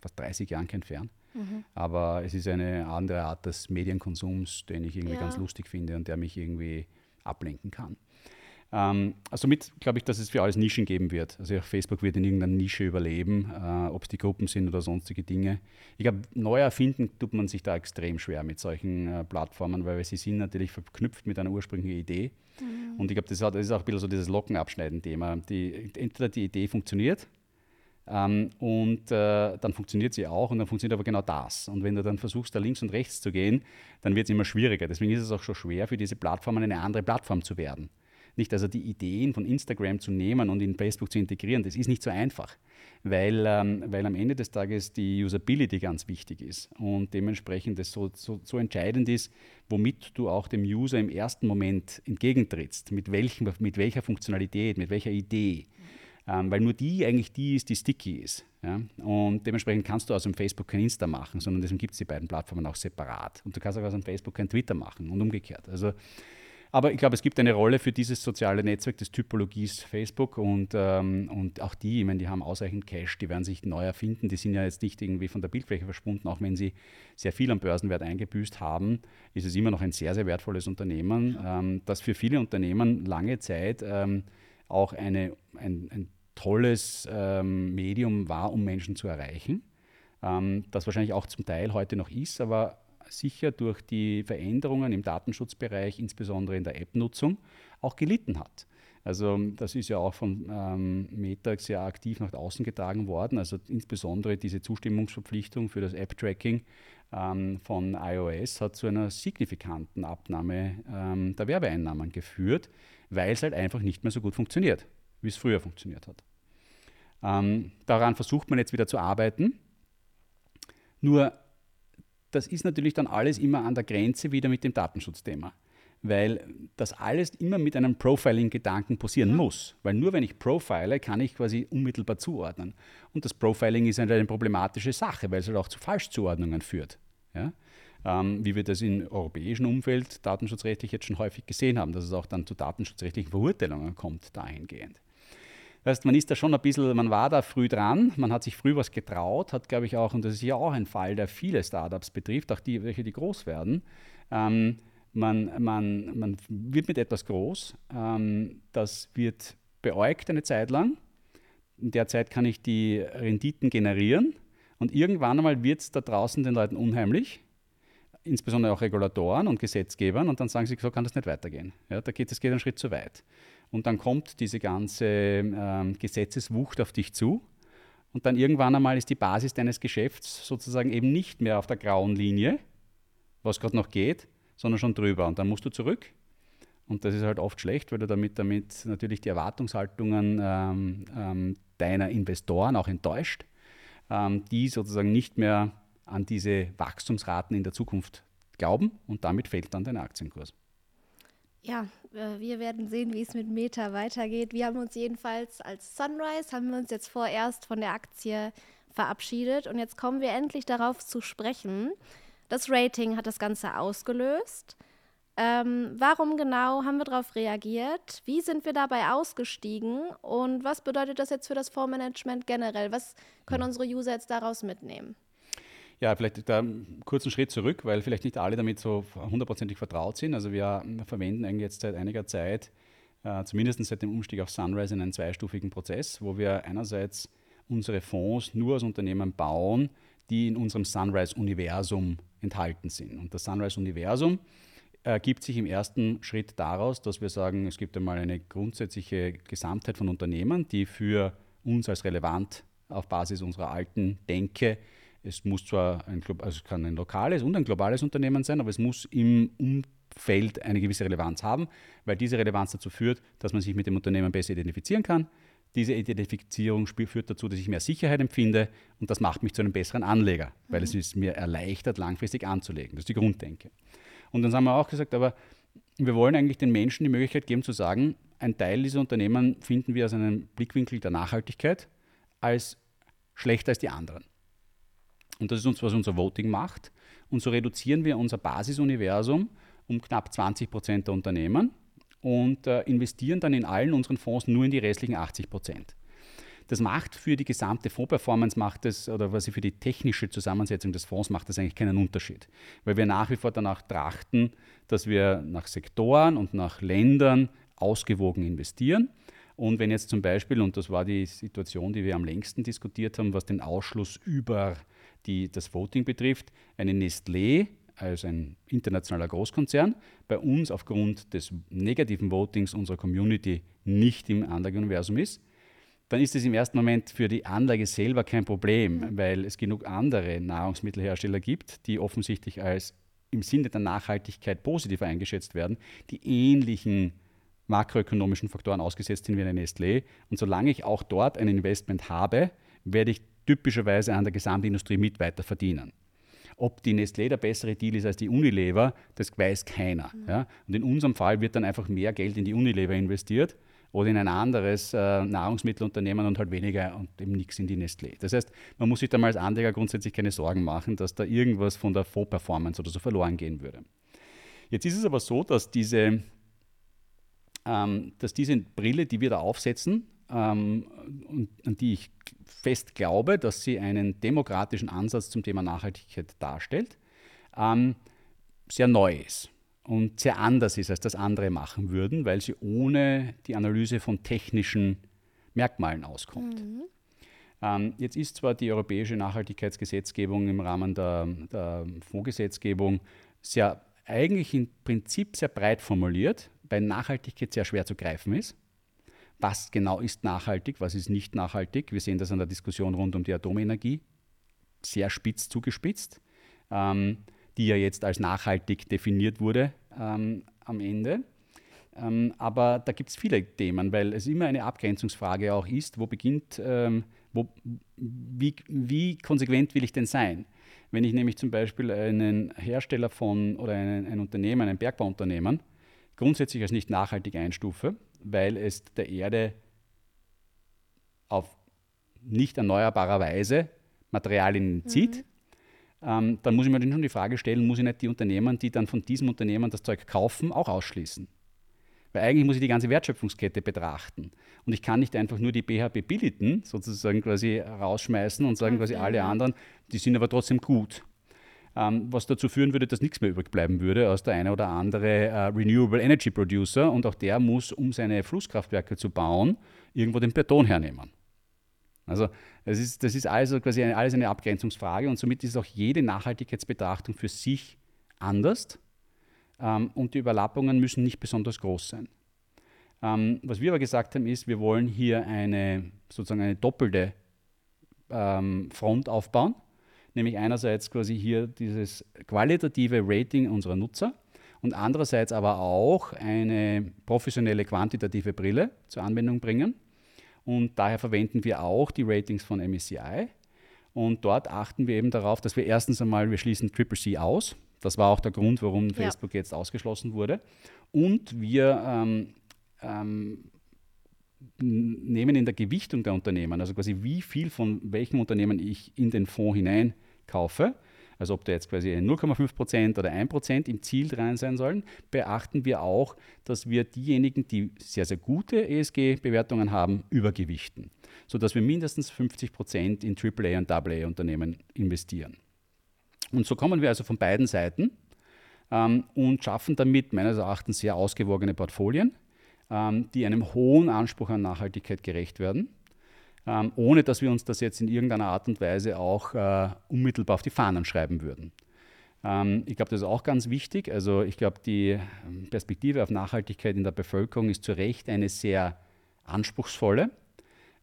fast 30 Jahren kein Fern. Mhm. Aber es ist eine andere Art des Medienkonsums, den ich irgendwie ja. ganz lustig finde und der mich irgendwie ablenken kann. Ähm, also somit glaube ich, dass es für alles Nischen geben wird. Also auch Facebook wird in irgendeiner Nische überleben, äh, ob es die Gruppen sind oder sonstige Dinge. Ich glaube, neu erfinden tut man sich da extrem schwer mit solchen äh, Plattformen, weil sie sind natürlich verknüpft mit einer ursprünglichen Idee. Mhm. Und ich glaube, das, das, ist auch ein bisschen so dieses Lockenabschneiden-Thema. Die, entweder die Idee funktioniert ähm, und äh, dann funktioniert sie auch und dann funktioniert aber genau das. Und wenn du dann versuchst, da links und rechts zu gehen, dann wird es immer schwieriger. Deswegen ist es auch schon schwer, für diese Plattformen eine andere Plattform zu werden. Nicht also die Ideen von Instagram zu nehmen und in Facebook zu integrieren, das ist nicht so einfach, weil, ähm, weil am Ende des Tages die Usability ganz wichtig ist und dementsprechend das so, so, so entscheidend ist, womit du auch dem User im ersten Moment entgegentrittst, mit, welchem, mit welcher Funktionalität, mit welcher Idee ähm, weil nur die eigentlich die ist, die sticky ist. Ja? Und dementsprechend kannst du aus dem Facebook kein Insta machen, sondern deswegen gibt es die beiden Plattformen auch separat. Und du kannst auch aus dem Facebook kein Twitter machen und umgekehrt. Also, aber ich glaube, es gibt eine Rolle für dieses soziale Netzwerk des Typologies Facebook und, ähm, und auch die, ich meine, die haben ausreichend Cash, die werden sich neu erfinden, die sind ja jetzt nicht irgendwie von der Bildfläche verschwunden, auch wenn sie sehr viel am Börsenwert eingebüßt haben, ist es immer noch ein sehr, sehr wertvolles Unternehmen, ähm, das für viele Unternehmen lange Zeit ähm, auch eine, ein, ein tolles ähm, Medium war, um Menschen zu erreichen. Ähm, das wahrscheinlich auch zum Teil heute noch ist, aber sicher durch die Veränderungen im Datenschutzbereich, insbesondere in der App-Nutzung, auch gelitten hat. Also das ist ja auch von ähm, Meta sehr aktiv nach außen getragen worden. Also insbesondere diese Zustimmungsverpflichtung für das App-Tracking von iOS hat zu einer signifikanten Abnahme ähm, der Werbeeinnahmen geführt, weil es halt einfach nicht mehr so gut funktioniert, wie es früher funktioniert hat. Ähm, daran versucht man jetzt wieder zu arbeiten. Nur, das ist natürlich dann alles immer an der Grenze wieder mit dem Datenschutzthema. Weil das alles immer mit einem Profiling-Gedanken passieren ja. muss. Weil nur wenn ich profile, kann ich quasi unmittelbar zuordnen. Und das Profiling ist eine, eine problematische Sache, weil es halt auch zu Falschzuordnungen führt. Ja? Ähm, wie wir das im europäischen Umfeld datenschutzrechtlich jetzt schon häufig gesehen haben, dass es auch dann zu datenschutzrechtlichen Verurteilungen kommt dahingehend. Heißt, man ist da schon ein bisschen, man war da früh dran, man hat sich früh was getraut, hat, glaube ich, auch, und das ist ja auch ein Fall, der viele Startups betrifft, auch die, welche die groß werden. Ähm, man, man, man wird mit etwas groß, ähm, das wird beäugt eine Zeit lang. In der Zeit kann ich die Renditen generieren und irgendwann einmal wird es da draußen den Leuten unheimlich, insbesondere auch Regulatoren und Gesetzgebern, und dann sagen sie, so kann das nicht weitergehen. Ja, da geht es geht einen Schritt zu weit. Und dann kommt diese ganze ähm, Gesetzeswucht auf dich zu. Und dann irgendwann einmal ist die Basis deines Geschäfts sozusagen eben nicht mehr auf der grauen Linie, was gerade noch geht, sondern schon drüber. Und dann musst du zurück. Und das ist halt oft schlecht, weil du damit, damit natürlich die Erwartungshaltungen ähm, ähm, deiner Investoren auch enttäuscht, ähm, die sozusagen nicht mehr an diese Wachstumsraten in der Zukunft glauben und damit fällt dann dein Aktienkurs. Ja, äh, wir werden sehen, wie es mit Meta weitergeht. Wir haben uns jedenfalls als Sunrise, haben wir uns jetzt vorerst von der Aktie verabschiedet und jetzt kommen wir endlich darauf zu sprechen. Das Rating hat das Ganze ausgelöst. Ähm, warum genau haben wir darauf reagiert? Wie sind wir dabei ausgestiegen? Und was bedeutet das jetzt für das Fondsmanagement generell? Was können unsere User jetzt daraus mitnehmen? Ja, vielleicht da einen kurzen Schritt zurück, weil vielleicht nicht alle damit so hundertprozentig vertraut sind. Also wir verwenden eigentlich jetzt seit einiger Zeit, äh, zumindest seit dem Umstieg auf Sunrise, einen zweistufigen Prozess, wo wir einerseits unsere Fonds nur aus Unternehmen bauen, die in unserem Sunrise-Universum enthalten sind. Und das Sunrise-Universum ergibt sich im ersten Schritt daraus, dass wir sagen, es gibt einmal eine grundsätzliche Gesamtheit von Unternehmen, die für uns als relevant auf Basis unserer alten Denke, es muss zwar ein, also kann ein lokales und ein globales Unternehmen sein, aber es muss im Umfeld eine gewisse Relevanz haben, weil diese Relevanz dazu führt, dass man sich mit dem Unternehmen besser identifizieren kann. Diese Identifizierung führt dazu, dass ich mehr Sicherheit empfinde und das macht mich zu einem besseren Anleger, weil mhm. es es mir erleichtert, langfristig anzulegen. Das ist die Grunddenke. Und dann haben wir auch gesagt, aber wir wollen eigentlich den Menschen die Möglichkeit geben zu sagen, ein Teil dieser Unternehmen finden wir aus einem Blickwinkel der Nachhaltigkeit als schlechter als die anderen. Und das ist uns, was unser Voting macht. Und so reduzieren wir unser Basisuniversum um knapp 20 Prozent der Unternehmen und äh, investieren dann in allen unseren Fonds nur in die restlichen 80 Prozent. Das macht für die gesamte Fondsperformance macht es, oder was für die technische Zusammensetzung des Fonds macht das eigentlich keinen Unterschied. Weil wir nach wie vor danach trachten, dass wir nach Sektoren und nach Ländern ausgewogen investieren. Und wenn jetzt zum Beispiel, und das war die Situation, die wir am längsten diskutiert haben, was den Ausschluss über die, das Voting betrifft, eine Nestlé als ein internationaler Großkonzern bei uns aufgrund des negativen Votings unserer Community nicht im Anlageuniversum ist, dann ist es im ersten Moment für die Anlage selber kein Problem, mhm. weil es genug andere Nahrungsmittelhersteller gibt, die offensichtlich als im Sinne der Nachhaltigkeit positiv eingeschätzt werden, die ähnlichen makroökonomischen Faktoren ausgesetzt sind wie eine Nestlé. Und solange ich auch dort ein Investment habe, werde ich typischerweise an der Gesamtindustrie mit weiter verdienen. Ob die Nestlé der bessere Deal ist als die Unilever, das weiß keiner. Mhm. Ja? Und in unserem Fall wird dann einfach mehr Geld in die Unilever investiert oder in ein anderes äh, Nahrungsmittelunternehmen und halt weniger und eben nichts in die Nestlé. Das heißt, man muss sich da mal als Anleger grundsätzlich keine Sorgen machen, dass da irgendwas von der Fonds-Performance oder so verloren gehen würde. Jetzt ist es aber so, dass diese, ähm, dass diese Brille, die wir da aufsetzen, ähm, und an die ich fest glaube, dass sie einen demokratischen Ansatz zum Thema Nachhaltigkeit darstellt, ähm, sehr neu ist und sehr anders ist, als das andere machen würden, weil sie ohne die Analyse von technischen Merkmalen auskommt. Mhm. Ähm, jetzt ist zwar die europäische Nachhaltigkeitsgesetzgebung im Rahmen der, der Fondsgesetzgebung sehr eigentlich im Prinzip sehr breit formuliert, weil Nachhaltigkeit sehr schwer zu greifen ist. Was genau ist nachhaltig, was ist nicht nachhaltig? Wir sehen das an der Diskussion rund um die Atomenergie, sehr spitz zugespitzt, ähm, die ja jetzt als nachhaltig definiert wurde ähm, am Ende. Ähm, aber da gibt es viele Themen, weil es immer eine Abgrenzungsfrage auch ist, wo beginnt, ähm, wo, wie, wie, konsequent will ich denn sein? Wenn ich nämlich zum Beispiel einen Hersteller von oder ein, ein Unternehmen, ein Bergbauunternehmen, grundsätzlich als nicht nachhaltig einstufe, weil es der Erde auf nicht erneuerbarer Weise Materialien zieht, mhm ähm, dann muss ich mir schon die Frage stellen, muss ich nicht die Unternehmen, die dann von diesem Unternehmen das Zeug kaufen, auch ausschließen? Weil eigentlich muss ich die ganze Wertschöpfungskette betrachten. Und ich kann nicht einfach nur die BHP Billiten sozusagen quasi rausschmeißen und sagen, quasi alle anderen, die sind aber trotzdem gut. Ähm, was dazu führen würde, dass nichts mehr übrig bleiben würde aus der eine oder andere äh, Renewable Energy Producer. Und auch der muss, um seine Flusskraftwerke zu bauen, irgendwo den Beton hernehmen. Also das ist, das ist also quasi eine, alles eine Abgrenzungsfrage und somit ist auch jede Nachhaltigkeitsbetrachtung für sich anders ähm, und die Überlappungen müssen nicht besonders groß sein. Ähm, was wir aber gesagt haben, ist, wir wollen hier eine sozusagen eine doppelte Front aufbauen, nämlich einerseits quasi hier dieses qualitative Rating unserer Nutzer und andererseits aber auch eine professionelle quantitative Brille zur Anwendung bringen und daher verwenden wir auch die Ratings von MSCI. Und dort achten wir eben darauf, dass wir erstens einmal, wir schließen Triple C aus. Das war auch der Grund, warum ja. Facebook jetzt ausgeschlossen wurde. Und wir ähm, ähm, nehmen in der Gewichtung der Unternehmen, also quasi wie viel von welchem Unternehmen ich in den Fonds hinein kaufe, also ob da jetzt quasi 0,5% oder 1% im Ziel drin sein sollen, beachten wir auch, dass wir diejenigen, die sehr, sehr gute ESG-Bewertungen haben, übergewichten, sodass wir mindestens 50% in AAA und AA-Unternehmen investieren. Und so kommen wir also von beiden Seiten ähm, und schaffen damit meines Erachtens sehr ausgewogene Portfolien, die einem hohen Anspruch an Nachhaltigkeit gerecht werden, ähm, ohne dass wir uns das jetzt in irgendeiner Art und Weise auch äh, unmittelbar auf die Fahnen schreiben würden. Ähm, ich glaube, das ist auch ganz wichtig. Also ich glaube, die ähm, Perspektive auf Nachhaltigkeit in der Bevölkerung ist zu Recht eine sehr anspruchsvolle.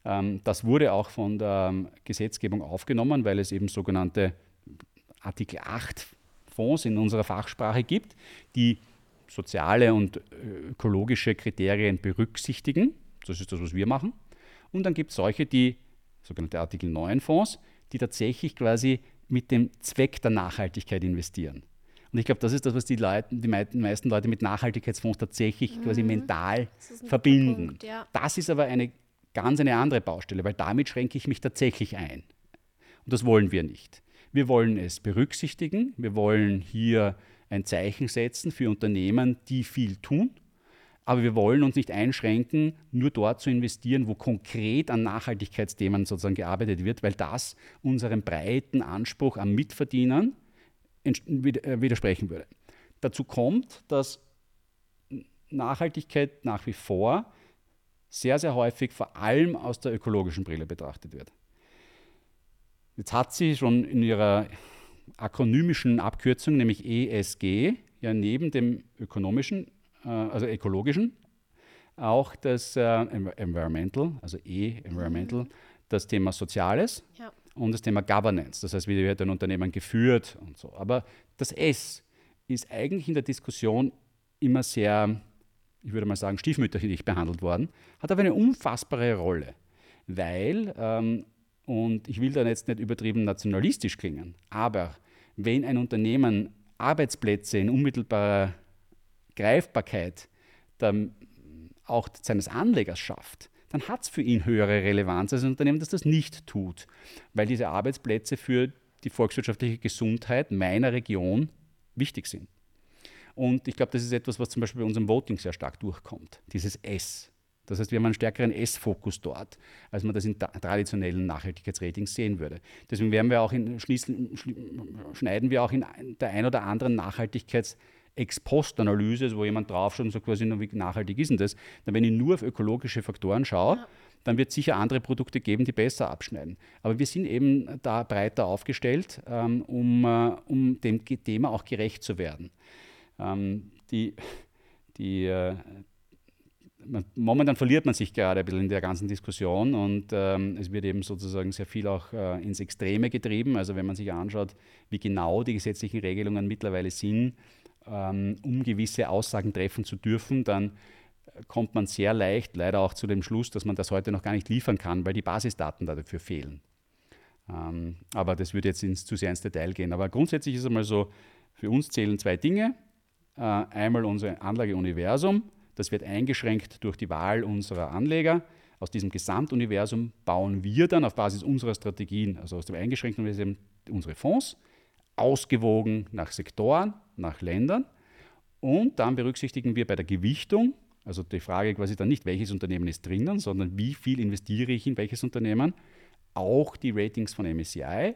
Ähm, das wurde auch von der Gesetzgebung aufgenommen, weil es eben sogenannte Artikel 8 Fonds in unserer Fachsprache gibt, die soziale und äh, ökologische Kriterien berücksichtigen. Das ist das, was wir machen. Und dann gibt es solche, die sogenannte Artikel 9 Fonds, die tatsächlich quasi mit dem Zweck der Nachhaltigkeit investieren. Und ich glaube, das ist das, was die, Leute, die meisten Leute mit Nachhaltigkeitsfonds tatsächlich mhm. quasi mental verbinden. Punkt, ja. Das ist aber eine ganz eine andere Baustelle, weil damit schränke ich mich tatsächlich ein. Und das wollen wir nicht. Wir wollen es berücksichtigen. Wir wollen hier ein Zeichen setzen für Unternehmen, die viel tun. Aber wir wollen uns nicht einschränken, nur dort zu investieren, wo konkret an Nachhaltigkeitsthemen sozusagen gearbeitet wird, weil das unserem breiten Anspruch am Mitverdienen äh, widersprechen würde. Dazu kommt, dass Nachhaltigkeit nach wie vor sehr, sehr häufig vor allem aus der ökologischen Brille betrachtet wird. Jetzt hat sie schon in ihrer akronymischen Abkürzung, nämlich ESG, ja neben dem ökonomischen, äh, also ökologischen, auch das äh, Environmental, also E, Environmental, mhm. das Thema Soziales ja. und das Thema Governance, das heißt, wie wird ein Unternehmen geführt und so. Aber das S ist eigentlich in der Diskussion immer sehr, ich würde mal sagen, stiefmütterlich behandelt worden, hat aber eine unfassbare Rolle, weil ähm, und ich will da jetzt nicht übertrieben nationalistisch klingen, aber wenn ein Unternehmen Arbeitsplätze in unmittelbarer Greifbarkeit der, auch seines Anlegers schafft, dann hat es für ihn höhere Relevanz als ein Unternehmen, das das nicht tut, weil diese Arbeitsplätze für die volkswirtschaftliche Gesundheit meiner Region wichtig sind. Und ich glaube, das ist etwas, was zum Beispiel bei unserem Voting sehr stark durchkommt, dieses S. Das heißt, wir haben einen stärkeren S-Fokus dort, als man das in traditionellen Nachhaltigkeitsratings sehen würde. Deswegen werden wir auch in, schneiden wir auch in der ein oder anderen Nachhaltigkeits- Ex-Post-Analyse, wo jemand draufschaut und so quasi, wie nachhaltig ist denn das? Dann, wenn ich nur auf ökologische Faktoren schaue, ja. dann wird es sicher andere Produkte geben, die besser abschneiden. Aber wir sind eben da breiter aufgestellt, ähm, um, äh, um dem Thema auch gerecht zu werden. Ähm, die, die, äh, momentan verliert man sich gerade ein bisschen in der ganzen Diskussion und ähm, es wird eben sozusagen sehr viel auch äh, ins Extreme getrieben. Also wenn man sich anschaut, wie genau die gesetzlichen Regelungen mittlerweile sind, ähm, um gewisse Aussagen treffen zu dürfen, dann kommt man sehr leicht leider auch zu dem Schluss, dass man das heute noch gar nicht liefern kann, weil die Basisdaten dafür fehlen. Ähm, aber das würde jetzt ins, zu sehr ins Detail gehen. Aber grundsätzlich ist es einmal so, für uns zählen zwei Dinge. Äh, einmal unser Anlageuniversum, das wird eingeschränkt durch die Wahl unserer Anleger. Aus diesem Gesamtuniversum bauen wir dann auf Basis unserer Strategien, also aus dem eingeschränkten Universum, unsere Fonds, ausgewogen nach Sektoren, nach Ländern. Und dann berücksichtigen wir bei der Gewichtung, also die Frage quasi dann nicht, welches Unternehmen ist drinnen, sondern wie viel investiere ich in welches Unternehmen, auch die Ratings von MSCI,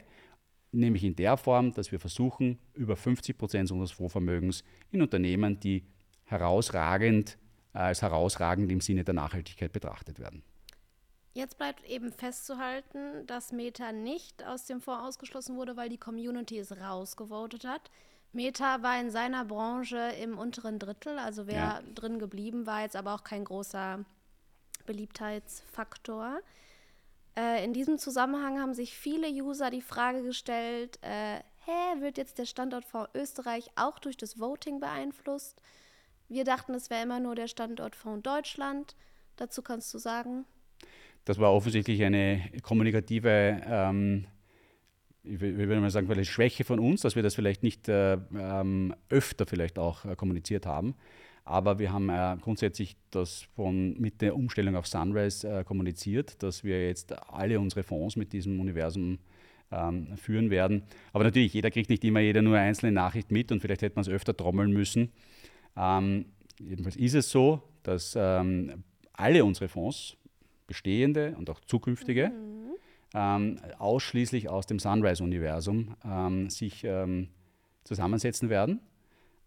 nämlich in der Form, dass wir versuchen, über 50 Prozent unseres Fondsvermögens in Unternehmen, die herausragend als herausragend im Sinne der Nachhaltigkeit betrachtet werden. Jetzt bleibt eben festzuhalten, dass Meta nicht aus dem Fonds ausgeschlossen wurde, weil die Community es rausgevotet hat. Meta war in seiner Branche im unteren Drittel, also wer ja. drin geblieben war, jetzt aber auch kein großer Beliebtheitsfaktor. Äh, in diesem Zusammenhang haben sich viele User die Frage gestellt, äh, hä, wird jetzt der Standortfonds Österreich auch durch das Voting beeinflusst? Wir dachten, es wäre immer nur der Standort von Deutschland. Dazu kannst du sagen? Das war offensichtlich eine kommunikative, ähm, ich würde mal sagen, eine Schwäche von uns, dass wir das vielleicht nicht äh, ähm, öfter vielleicht auch äh, kommuniziert haben. Aber wir haben äh, grundsätzlich das von, mit der Umstellung auf Sunrise äh, kommuniziert, dass wir jetzt alle unsere Fonds mit diesem Universum ähm, führen werden. Aber natürlich, jeder kriegt nicht immer jeder nur einzelne Nachricht mit und vielleicht hätte man es öfter trommeln müssen. Ähm, jedenfalls ist es so, dass ähm, alle unsere Fonds, bestehende und auch zukünftige, mhm. ähm, ausschließlich aus dem Sunrise-Universum ähm, sich ähm, zusammensetzen werden.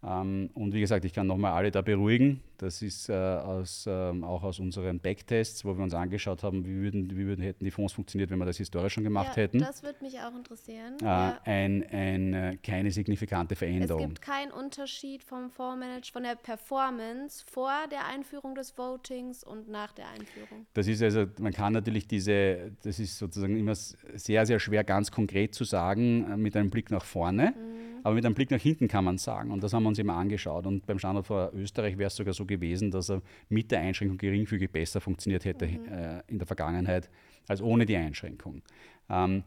Ähm, und wie gesagt, ich kann nochmal alle da beruhigen. Das ist äh, aus, ähm, auch aus unseren Backtests, wo wir uns angeschaut haben, wie, würden, wie würden, hätten die Fonds funktioniert, wenn wir das historisch schon gemacht ja, hätten. Das würde mich auch interessieren. Äh, ja. ein, ein, äh, keine signifikante Veränderung. Es gibt keinen Unterschied vom Fondsmanage, von der Performance vor der Einführung des Votings und nach der Einführung. Das ist also, man kann natürlich diese, das ist sozusagen immer sehr, sehr schwer ganz konkret zu sagen äh, mit einem Blick nach vorne. Mhm. Aber mit einem Blick nach hinten kann man sagen. Und das haben wir uns immer angeschaut. Und beim Standort vor Österreich wäre es sogar so gewesen, dass er mit der Einschränkung geringfügig besser funktioniert hätte mhm. äh, in der Vergangenheit als ohne die Einschränkung. Ähm,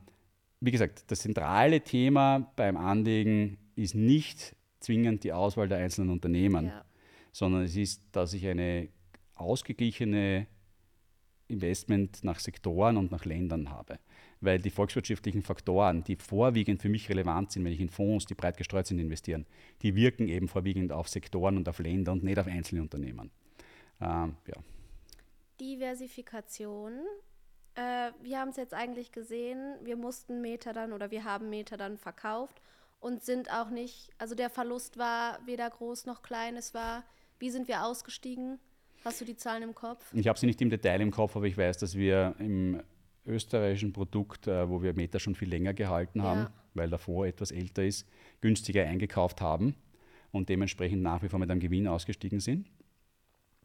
wie gesagt, das zentrale Thema beim Anlegen ist nicht zwingend die Auswahl der einzelnen Unternehmen, ja. sondern es ist, dass ich eine ausgeglichene Investment nach Sektoren und nach Ländern habe weil die volkswirtschaftlichen Faktoren, die vorwiegend für mich relevant sind, wenn ich in Fonds, die breit gestreut sind, investieren, die wirken eben vorwiegend auf Sektoren und auf Länder und nicht auf einzelne Unternehmen. Ähm, ja. Diversifikation. Äh, wir haben es jetzt eigentlich gesehen, wir mussten Meter dann oder wir haben Meter dann verkauft und sind auch nicht, also der Verlust war weder groß noch klein, es war, wie sind wir ausgestiegen? Hast du die Zahlen im Kopf? Ich habe sie nicht im Detail im Kopf, aber ich weiß, dass wir im österreichischen Produkt, äh, wo wir Meta schon viel länger gehalten haben, ja. weil davor etwas älter ist, günstiger eingekauft haben und dementsprechend nach wie vor mit einem Gewinn ausgestiegen sind.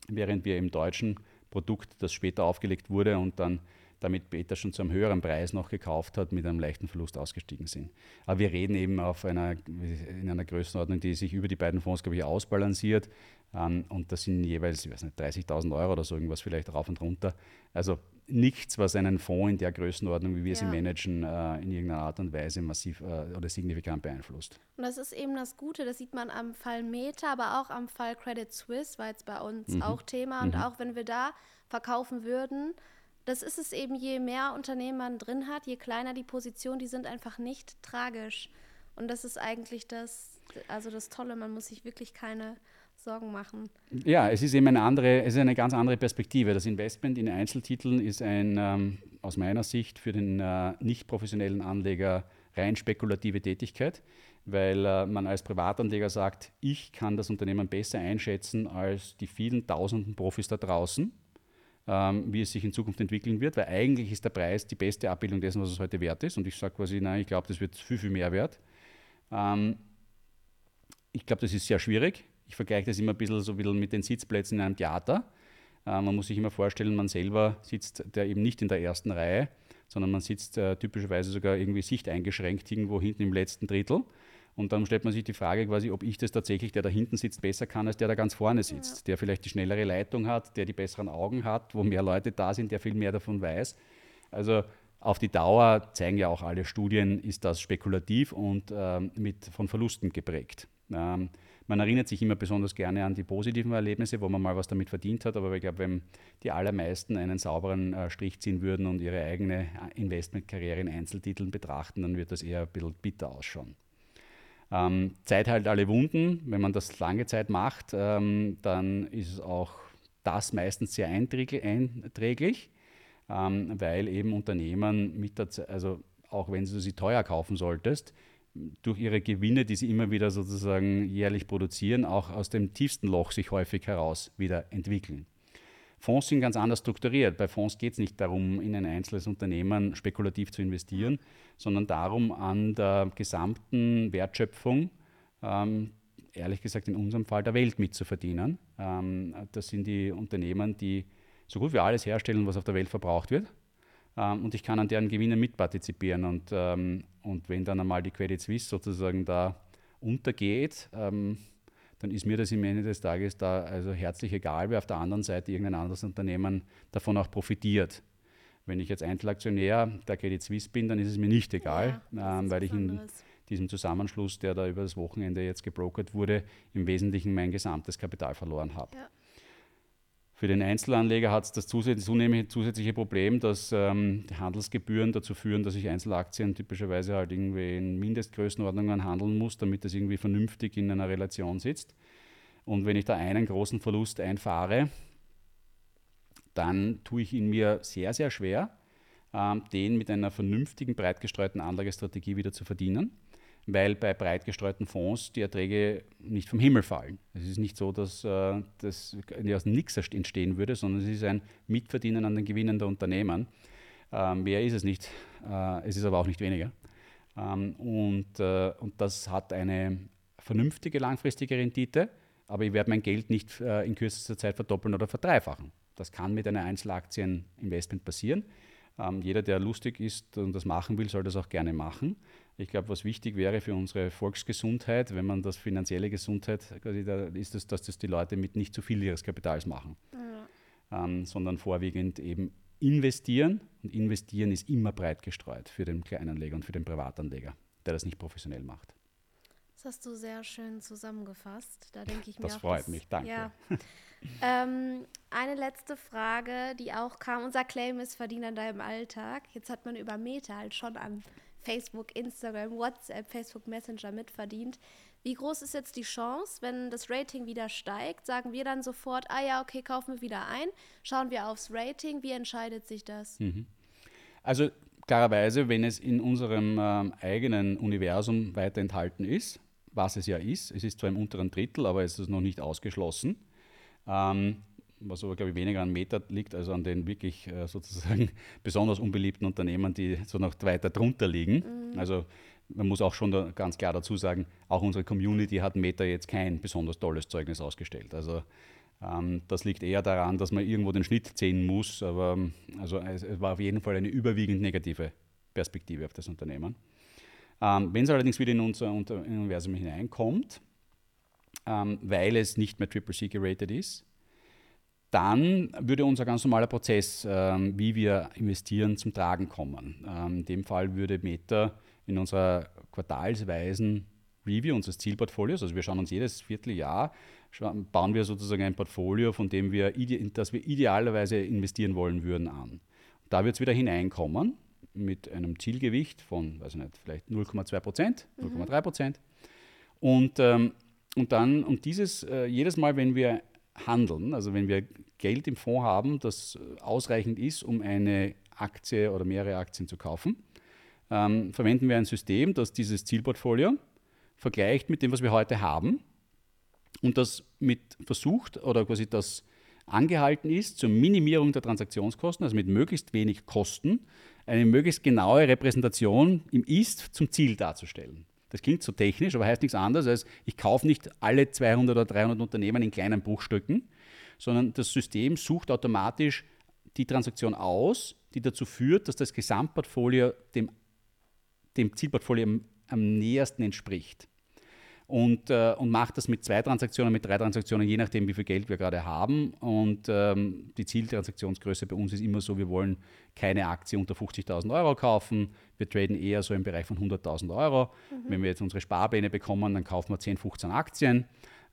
Während wir im deutschen Produkt, das später aufgelegt wurde und dann damit Beta schon zu einem höheren Preis noch gekauft hat, mit einem leichten Verlust ausgestiegen sind. Aber wir reden eben auf einer, in einer Größenordnung, die sich über die beiden Fonds, glaube ich, ausbalanciert. Ähm, und das sind jeweils, ich weiß nicht, 30.000 Euro oder so irgendwas vielleicht rauf und runter. Also nichts, was einen Fonds in der Größenordnung, wie wir ja. sie managen, äh, in irgendeiner Art und Weise massiv äh, oder signifikant beeinflusst. Und das ist eben das Gute, das sieht man am Fall Meta, aber auch am Fall Credit Suisse, war jetzt bei uns mhm. auch Thema. Und mhm. auch wenn wir da verkaufen würden, das ist es eben, je mehr Unternehmen man drin hat, je kleiner die Position, die sind einfach nicht tragisch. Und das ist eigentlich das, also das Tolle, man muss sich wirklich keine Sorgen machen. Ja, es ist eben eine andere, es ist eine ganz andere Perspektive. Das Investment in Einzeltiteln ist ein ähm, aus meiner Sicht für den äh, nicht professionellen Anleger rein spekulative Tätigkeit, weil äh, man als Privatanleger sagt, ich kann das Unternehmen besser einschätzen als die vielen tausenden Profis da draußen, ähm, wie es sich in Zukunft entwickeln wird, weil eigentlich ist der Preis die beste Abbildung dessen, was es heute wert ist. Und ich sage quasi, nein, ich glaube, das wird viel, viel mehr wert. Ähm, ich glaube, das ist sehr schwierig. Ich vergleiche das immer ein bisschen so ein mit den Sitzplätzen in einem Theater. Äh, man muss sich immer vorstellen, man selber sitzt der eben nicht in der ersten Reihe, sondern man sitzt äh, typischerweise sogar irgendwie sichteingeschränkt irgendwo hinten im letzten Drittel. Und dann stellt man sich die Frage quasi, ob ich das tatsächlich, der da hinten sitzt, besser kann, als der da ganz vorne sitzt, ja. der vielleicht die schnellere Leitung hat, der die besseren Augen hat, wo mehr Leute da sind, der viel mehr davon weiß. Also auf die Dauer zeigen ja auch alle Studien, ist das spekulativ und ähm, mit, von Verlusten geprägt. Ähm, man erinnert sich immer besonders gerne an die positiven Erlebnisse, wo man mal was damit verdient hat, aber ich glaube, wenn die allermeisten einen sauberen äh, Strich ziehen würden und ihre eigene äh, Investmentkarriere in Einzeltiteln betrachten, dann wird das eher ein bisschen bitter ausschauen. Ähm, Zeit halt alle Wunden. Wenn man das lange Zeit macht, ähm, dann ist auch das meistens sehr einträglich, ähm, weil eben Unternehmen mit der Zeit, also auch wenn du sie teuer kaufen solltest, durch ihre Gewinne, die sie immer wieder sozusagen jährlich produzieren, auch aus dem tiefsten Loch sich häufig heraus wieder entwickeln. Fonds sind ganz anders strukturiert. Bei Fonds geht es nicht darum, in ein einzelnes Unternehmen spekulativ zu investieren, sondern darum, an der gesamten Wertschöpfung, ähm, ehrlich gesagt in unserem Fall der Welt mitzuverdienen. Ähm, das sind die Unternehmen, die so gut wie alles herstellen, was auf der Welt verbraucht wird ähm, und ich kann an deren Gewinnen mitpartizipieren. Und, ähm, und wenn dann einmal die Credit Suisse sozusagen da untergeht, ähm, dann ist mir das im Ende des Tages da also herzlich egal, wer auf der anderen Seite irgendein anderes Unternehmen davon auch profitiert. Wenn ich jetzt Einzelaktionär der Credit Suisse bin, dann ist es mir nicht egal, ja, ähm, weil ich in diesem Zusammenschluss, der da über das Wochenende jetzt gebrokert wurde, im Wesentlichen mein gesamtes Kapital verloren habe. Ja. Für den Einzelanleger hat es das zunehmende zusätzliche Problem, dass ähm, Handelsgebühren dazu führen, dass ich Einzelaktien typischerweise halt irgendwie in Mindestgrößenordnungen handeln muss, damit das irgendwie vernünftig in einer Relation sitzt. Und wenn ich da einen großen Verlust einfahre, dann tue ich ihn mir sehr, sehr schwer, ähm, den mit einer vernünftigen, breit gestreuten Anlagestrategie wieder zu verdienen weil bei breit gestreuten Fonds die Erträge nicht vom Himmel fallen. Es ist nicht so, dass äh, das aus nichts entstehen würde, sondern es ist ein Mitverdienen an den Gewinnen der Unternehmen. Ähm, mehr ist es nicht, äh, es ist aber auch nicht weniger. Ähm, und, äh, und das hat eine vernünftige langfristige Rendite, aber ich werde mein Geld nicht äh, in kürzester Zeit verdoppeln oder verdreifachen. Das kann mit einem Einzelaktieninvestment passieren. Ähm, jeder, der lustig ist und das machen will, soll das auch gerne machen. Ich glaube, was wichtig wäre für unsere Volksgesundheit, wenn man das finanzielle Gesundheit, da ist es, dass das die Leute mit nicht zu viel ihres Kapitals machen, ja. ähm, sondern vorwiegend eben investieren. Und investieren ist immer breit gestreut für den Kleinanleger und für den Privatanleger, der das nicht professionell macht. Das hast du sehr schön zusammengefasst. Da denke ich mir das auch, freut mich, danke. Ja. ähm, eine letzte Frage, die auch kam. Unser Claim ist Verdien an deinem Alltag. Jetzt hat man über Meta halt schon an Facebook, Instagram, WhatsApp, Facebook Messenger mitverdient. Wie groß ist jetzt die Chance, wenn das Rating wieder steigt? Sagen wir dann sofort, ah ja, okay, kaufen wir wieder ein. Schauen wir aufs Rating. Wie entscheidet sich das? Mhm. Also klarerweise, wenn es in unserem ähm, eigenen Universum weiter enthalten ist, was es ja ist, es ist zwar im unteren Drittel, aber es ist noch nicht ausgeschlossen. Ähm, was aber, glaube ich, weniger an Meta liegt, als an den wirklich äh, sozusagen besonders unbeliebten Unternehmen, die so noch weiter drunter liegen. Mhm. Also man muss auch schon da ganz klar dazu sagen, auch unsere Community hat Meta jetzt kein besonders tolles Zeugnis ausgestellt. Also ähm, das liegt eher daran, dass man irgendwo den Schnitt sehen muss, aber also es, es war auf jeden Fall eine überwiegend negative Perspektive auf das Unternehmen. Ähm, Wenn es allerdings wieder in unser Universum hineinkommt, ähm, weil es nicht mehr Triple C geratet ist, dann würde unser ganz normaler Prozess, ähm, wie wir investieren, zum Tragen kommen. Ähm, in dem Fall würde Meta in unserer quartalsweisen Review unseres Zielportfolios, also wir schauen uns jedes Vierteljahr, bauen wir sozusagen ein Portfolio, von dem wir, das wir idealerweise investieren wollen würden, an. Da wird es wieder hineinkommen mit einem Zielgewicht von, weiß ich nicht, vielleicht 0,2 Prozent, 0,3 Prozent. Mhm. Und, ähm, und dann, und dieses, äh, jedes Mal, wenn wir handeln. Also wenn wir Geld im Fonds haben, das ausreichend ist, um eine Aktie oder mehrere Aktien zu kaufen, ähm, verwenden wir ein System, das dieses Zielportfolio vergleicht mit dem, was wir heute haben und das mit versucht oder quasi das angehalten ist zur Minimierung der Transaktionskosten, also mit möglichst wenig Kosten, eine möglichst genaue Repräsentation im Ist zum Ziel darzustellen. Das klingt so technisch, aber heißt nichts anderes als, ich kaufe nicht alle 200 oder 300 Unternehmen in kleinen Bruchstücken, sondern das System sucht automatisch die Transaktion aus, die dazu führt, dass das Gesamtportfolio dem, dem Zielportfolio am, am nähersten entspricht und, äh, und macht das mit zwei Transaktionen, mit drei Transaktionen, je nachdem, wie viel Geld wir gerade haben. Und ähm, die Zieltransaktionsgröße bei uns ist immer so, wir wollen keine Aktie unter 50.000 Euro kaufen. Wir traden eher so im Bereich von 100.000 Euro. Mhm. Wenn wir jetzt unsere Sparpläne bekommen, dann kaufen wir 10, 15 Aktien.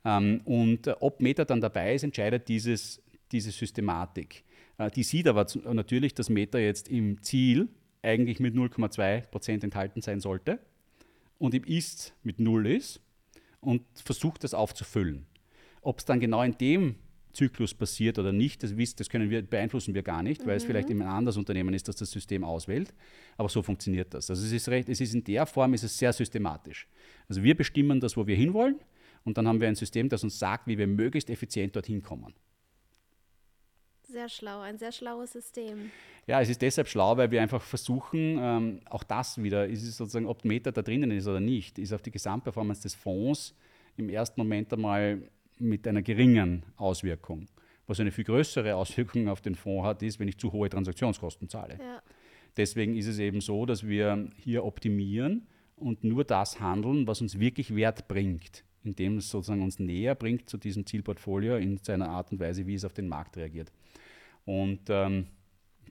Ähm, und äh, ob Meta dann dabei ist, entscheidet dieses, diese Systematik. Äh, die sieht aber natürlich, dass Meta jetzt im Ziel eigentlich mit 0,2% enthalten sein sollte und im Ist mit 0 ist und versucht das aufzufüllen. Ob es dann genau in dem Zyklus passiert oder nicht, das, das können wir, beeinflussen wir gar nicht, mhm. weil es mhm. vielleicht eben ein anderes Unternehmen ist, das das System auswählt. Aber so funktioniert das. Also es ist recht, es ist in der Form ist es sehr systematisch. Also wir bestimmen das, wo wir hinwollen, und dann haben wir ein System, das uns sagt, wie wir möglichst effizient dorthin kommen. Sehr schlau, ein sehr schlaues System. Ja, es ist deshalb schlau, weil wir einfach versuchen, ähm, auch das wieder, ist es sozusagen, ob Meta da drinnen ist oder nicht, ist auf die Gesamtperformance des Fonds im ersten Moment einmal mit einer geringen Auswirkung. Was eine viel größere Auswirkung auf den Fonds hat, ist, wenn ich zu hohe Transaktionskosten zahle. Ja. Deswegen ist es eben so, dass wir hier optimieren und nur das handeln, was uns wirklich Wert bringt, indem es sozusagen uns näher bringt zu diesem Zielportfolio in seiner Art und Weise, wie es auf den Markt reagiert. Und ähm,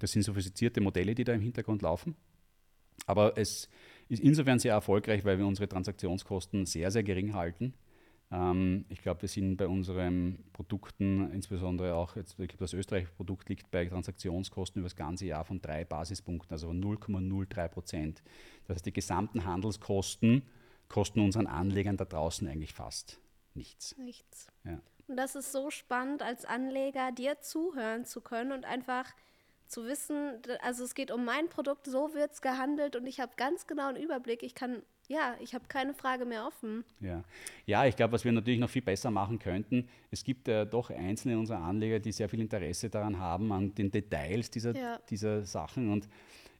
das sind sophistizierte Modelle, die da im Hintergrund laufen. Aber es ist insofern sehr erfolgreich, weil wir unsere Transaktionskosten sehr, sehr gering halten. Ähm, ich glaube, wir sind bei unseren Produkten, insbesondere auch jetzt, ich glaube, das österreichische Produkt liegt bei Transaktionskosten über das ganze Jahr von drei Basispunkten, also 0,03 Prozent. Das heißt, die gesamten Handelskosten kosten unseren Anlegern da draußen eigentlich fast nichts. Nichts. Ja. Und das ist so spannend, als Anleger dir zuhören zu können und einfach zu wissen, also es geht um mein Produkt, so wird es gehandelt und ich habe ganz genau einen Überblick. Ich kann, ja, ich habe keine Frage mehr offen. Ja, ja ich glaube, was wir natürlich noch viel besser machen könnten, es gibt ja doch einzelne unserer Anleger, die sehr viel Interesse daran haben, an den Details dieser, ja. dieser Sachen und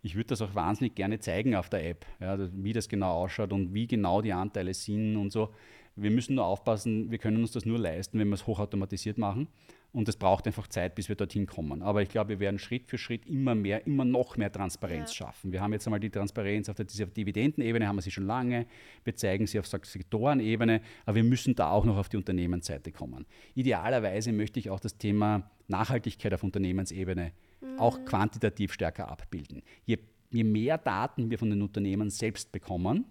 ich würde das auch wahnsinnig gerne zeigen auf der App, ja, wie das genau ausschaut und wie genau die Anteile sind und so. Wir müssen nur aufpassen, wir können uns das nur leisten, wenn wir es hochautomatisiert machen. Und es braucht einfach Zeit, bis wir dorthin kommen. Aber ich glaube, wir werden Schritt für Schritt immer mehr, immer noch mehr Transparenz ja. schaffen. Wir haben jetzt einmal die Transparenz auf der Dividendenebene, haben wir sie schon lange. Wir zeigen sie auf Sektorenebene, aber wir müssen da auch noch auf die Unternehmensseite kommen. Idealerweise möchte ich auch das Thema Nachhaltigkeit auf Unternehmensebene mhm. auch quantitativ stärker abbilden. Je, je mehr Daten wir von den Unternehmen selbst bekommen,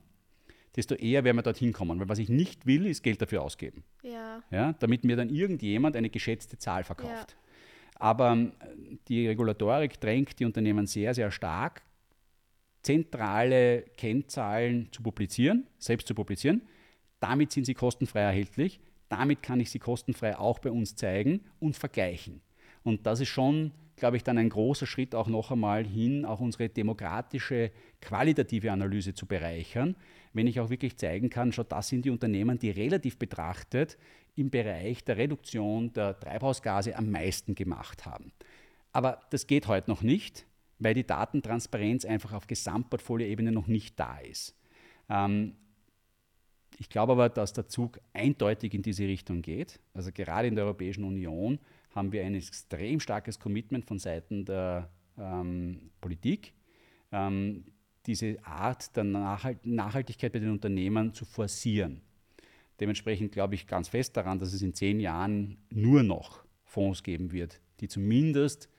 desto eher werden wir dorthin kommen. Weil was ich nicht will, ist Geld dafür ausgeben. Ja. Ja, damit mir dann irgendjemand eine geschätzte Zahl verkauft. Ja. Aber ähm, die Regulatorik drängt die Unternehmen sehr, sehr stark, zentrale Kennzahlen zu publizieren, selbst zu publizieren. Damit sind sie kostenfrei erhältlich. Damit kann ich sie kostenfrei auch bei uns zeigen und vergleichen. Und das ist schon, glaube ich, dann ein großer Schritt auch noch einmal hin, auch unsere demokratische, qualitative Analyse zu bereichern, wenn ich auch wirklich zeigen kann, schau, das sind die Unternehmen, die relativ betrachtet im Bereich der Reduktion der Treibhausgase am meisten gemacht haben. Aber das geht heute noch nicht, weil die Datentransparenz einfach auf Gesamtportfolioebene noch nicht da ist. Ähm, ich glaube aber, dass der Zug eindeutig in diese Richtung geht. Also gerade in der Europäischen Union haben wir ein extrem starkes Commitment von Seiten der ähm, Politik. Ähm, diese Art der Nachhaltigkeit bei den Unternehmen zu forcieren. Dementsprechend glaube ich ganz fest daran, dass es in zehn Jahren nur noch Fonds geben wird, die zumindest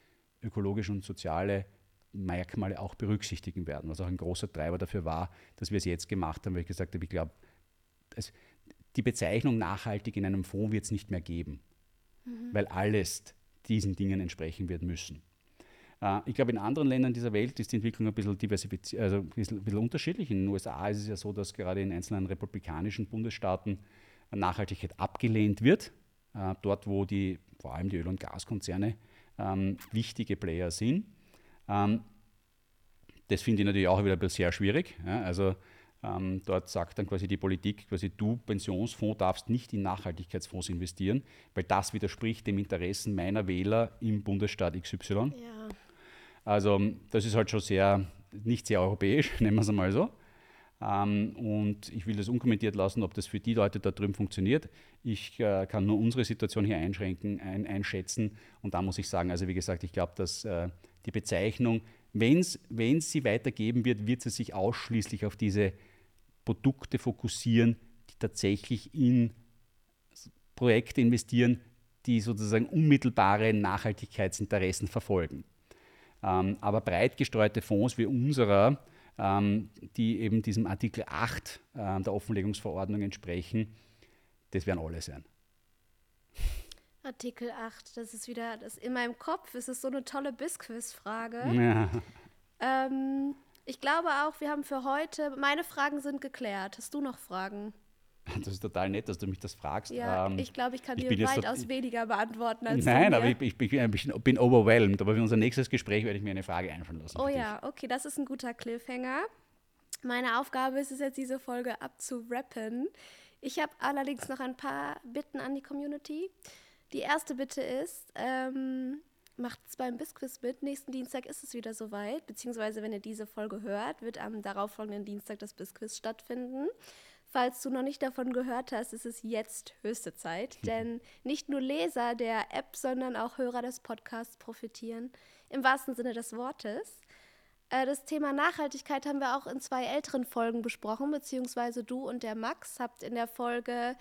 ökologische und soziale Merkmale auch berücksichtigen werden, was auch ein großer Treiber dafür war, dass wir es jetzt gemacht haben, weil ich gesagt habe, ich glaube, die Bezeichnung nachhaltig in einem Fonds wird es nicht mehr geben, mhm. weil alles diesen Dingen entsprechen wird müssen. Äh, ich glaube, in anderen Ländern dieser Welt ist die Entwicklung ein bisschen diversifiziert, also ein bisschen, ein bisschen unterschiedlich. In den USA ist es ja so, dass gerade in einzelnen republikanischen Bundesstaaten Nachhaltigkeit abgelehnt wird. Äh, dort, wo die, vor allem die Öl- und Gaskonzerne ähm, wichtige Player sind. Ähm, das finde ich natürlich auch wieder sehr schwierig. Ja, also ähm, dort sagt dann quasi die Politik, quasi du Pensionsfonds darfst nicht in Nachhaltigkeitsfonds investieren, weil das widerspricht dem Interessen meiner Wähler im Bundesstaat XY. Ja. Also das ist halt schon sehr, nicht sehr europäisch, nennen wir es einmal so. Ähm, und ich will das unkommentiert lassen, ob das für die Leute da drüben funktioniert. Ich äh, kann nur unsere Situation hier einschränken, ein, einschätzen. Und da muss ich sagen, also wie gesagt, ich glaube, dass äh, die Bezeichnung, wenn es sie weitergeben wird, wird sie sich ausschließlich auf diese Produkte fokussieren, die tatsächlich in Projekte investieren, die sozusagen unmittelbare Nachhaltigkeitsinteressen verfolgen. Ähm, aber breit gestreute Fonds wie unserer, ähm, die eben diesem Artikel 8 äh, der Offenlegungsverordnung entsprechen, das werden alle sein. Artikel 8, das ist wieder, das in meinem Kopf ist es so eine tolle Bisquiz-Frage. Ja. Ähm, ich glaube auch, wir haben für heute, meine Fragen sind geklärt. Hast du noch Fragen? Das ist total nett, dass du mich das fragst. Ja, ähm, ich glaube, ich kann ich dir weitaus so, weniger beantworten als Nein, aber ich, ich, ich, bin overwhelmed. Aber für unser nächstes Gespräch werde ich mir eine Frage einfallen lassen. Oh ja, okay, das ist ein guter Cliffhanger. Meine Aufgabe ist es jetzt, diese Folge abzurappen. Ich habe allerdings noch ein paar Bitten an die Community. Die erste Bitte ist, ähm, macht es beim Bisquiz mit. Nächsten Dienstag ist es wieder soweit, beziehungsweise wenn ihr diese Folge hört, wird am darauffolgenden Dienstag das Bisquiz stattfinden. Falls du noch nicht davon gehört hast, ist es jetzt höchste Zeit, denn nicht nur Leser der App, sondern auch Hörer des Podcasts profitieren, im wahrsten Sinne des Wortes. Äh, das Thema Nachhaltigkeit haben wir auch in zwei älteren Folgen besprochen, beziehungsweise du und der Max habt in der Folge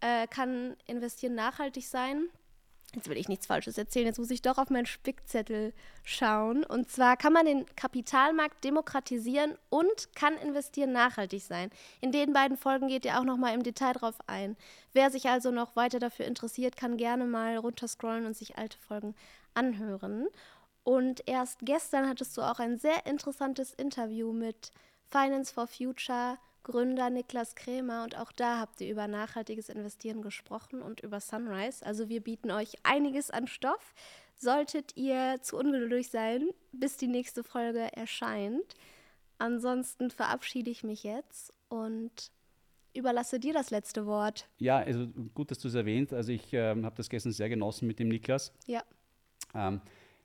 äh, Kann investieren nachhaltig sein? Jetzt will ich nichts Falsches erzählen, jetzt muss ich doch auf meinen Spickzettel schauen. Und zwar kann man den Kapitalmarkt demokratisieren und kann investieren nachhaltig sein. In den beiden Folgen geht ihr auch nochmal im Detail drauf ein. Wer sich also noch weiter dafür interessiert, kann gerne mal runterscrollen und sich alte Folgen anhören. Und erst gestern hattest du auch ein sehr interessantes Interview mit Finance for Future Gründer Niklas Krämer und auch da habt ihr über nachhaltiges Investieren gesprochen und über Sunrise. Also wir bieten euch einiges an Stoff. Solltet ihr zu ungeduldig sein, bis die nächste Folge erscheint. Ansonsten verabschiede ich mich jetzt und überlasse dir das letzte Wort. Ja, also gut, dass du es erwähnt. Also ich ähm, habe das gestern sehr genossen mit dem Niklas. Ja. Ähm,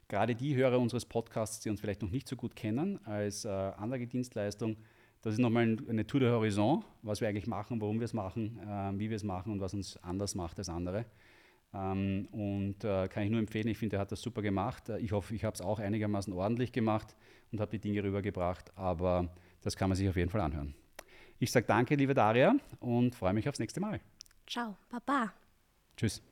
gerade die Hörer unseres Podcasts, die uns vielleicht noch nicht so gut kennen als äh, Anlagedienstleistung, das ist nochmal eine Tour de Horizon, was wir eigentlich machen, warum wir es machen, äh, wie wir es machen und was uns anders macht als andere. Ähm, und äh, kann ich nur empfehlen, ich finde, er hat das super gemacht. Äh, ich hoffe, ich habe es auch einigermaßen ordentlich gemacht und habe die Dinge rübergebracht, aber das kann man sich auf jeden Fall anhören. Ich sage danke, liebe Daria, und freue mich aufs nächste Mal. Ciao, Baba. Tschüss.